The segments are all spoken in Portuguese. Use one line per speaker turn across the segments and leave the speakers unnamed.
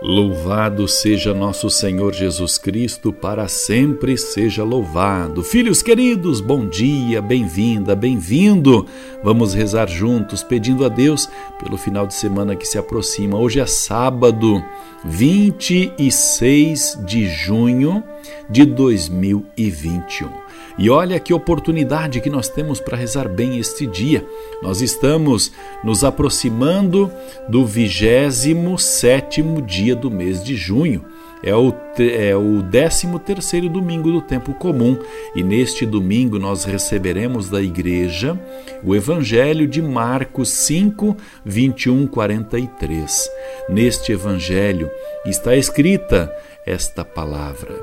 Louvado seja nosso Senhor Jesus Cristo, para sempre seja louvado. Filhos queridos, bom dia, bem-vinda, bem-vindo. Vamos rezar juntos, pedindo a Deus pelo final de semana que se aproxima. Hoje é sábado, 26 de junho de 2021. E olha que oportunidade que nós temos para rezar bem este dia. Nós estamos nos aproximando do 27 dia do mês de junho. É o, é o 13 terceiro domingo do tempo comum e neste domingo nós receberemos da igreja o Evangelho de Marcos 5, 21, 43. Neste Evangelho está escrita esta palavra.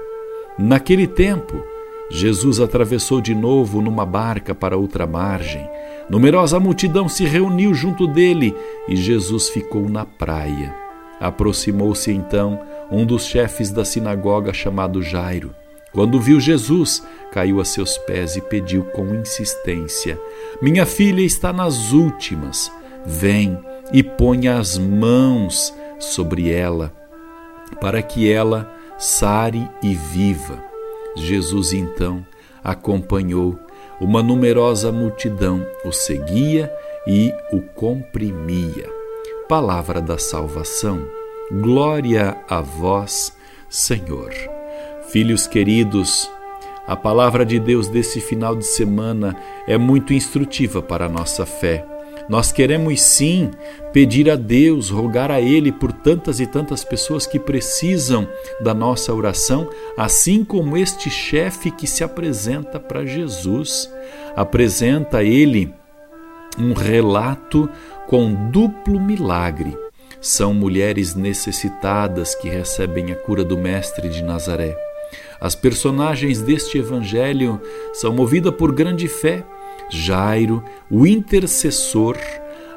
Naquele tempo, Jesus atravessou de novo numa barca para outra margem. Numerosa multidão se reuniu junto dele e Jesus ficou na praia. Aproximou-se então um dos chefes da sinagoga chamado Jairo. Quando viu Jesus, caiu a seus pés e pediu com insistência: Minha filha está nas últimas. Vem e ponha as mãos sobre ela, para que ela sare e viva. Jesus então acompanhou. Uma numerosa multidão o seguia e o comprimia. Palavra da salvação. Glória a vós, Senhor. Filhos queridos, a palavra de Deus desse final de semana é muito instrutiva para a nossa fé. Nós queremos sim pedir a Deus, rogar a Ele por tantas e tantas pessoas que precisam da nossa oração, assim como este chefe que se apresenta para Jesus. Apresenta a Ele um relato com duplo milagre. São mulheres necessitadas que recebem a cura do Mestre de Nazaré. As personagens deste evangelho são movidas por grande fé Jairo, o intercessor,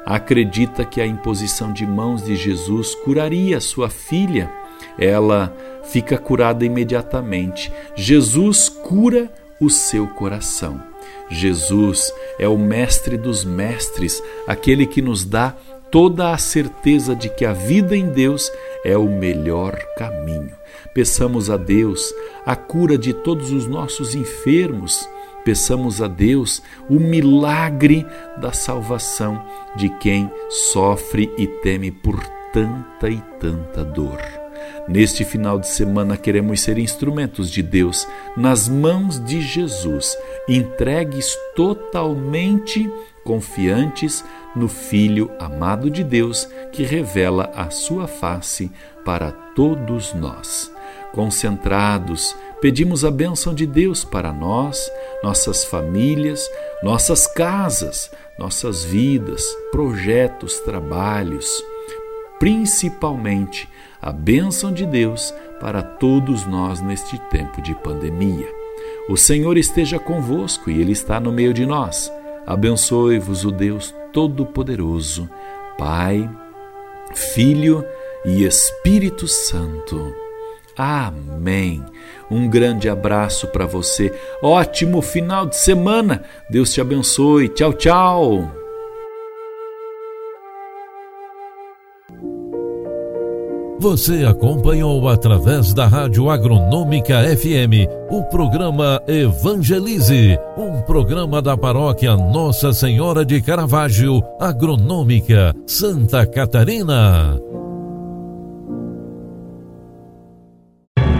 acredita que a imposição de mãos de Jesus curaria sua filha. Ela fica curada imediatamente. Jesus cura o seu coração. Jesus é o mestre dos mestres, aquele que nos dá toda a certeza de que a vida em Deus é o melhor caminho. Peçamos a Deus a cura de todos os nossos enfermos Peçamos a Deus o milagre da salvação de quem sofre e teme por tanta e tanta dor. Neste final de semana queremos ser instrumentos de Deus nas mãos de Jesus, entregues totalmente confiantes no Filho amado de Deus que revela a sua face para todos nós. Concentrados, pedimos a bênção de Deus para nós, nossas famílias, nossas casas, nossas vidas, projetos, trabalhos, principalmente a bênção de Deus para todos nós neste tempo de pandemia. O Senhor esteja convosco e Ele está no meio de nós. Abençoe-vos o Deus Todo-Poderoso, Pai, Filho e Espírito Santo. Amém. Um grande abraço para você. Ótimo final de semana. Deus te abençoe. Tchau, tchau.
Você acompanhou através da Rádio Agronômica FM o programa Evangelize, um programa da paróquia Nossa Senhora de Caravaggio, Agronômica, Santa Catarina.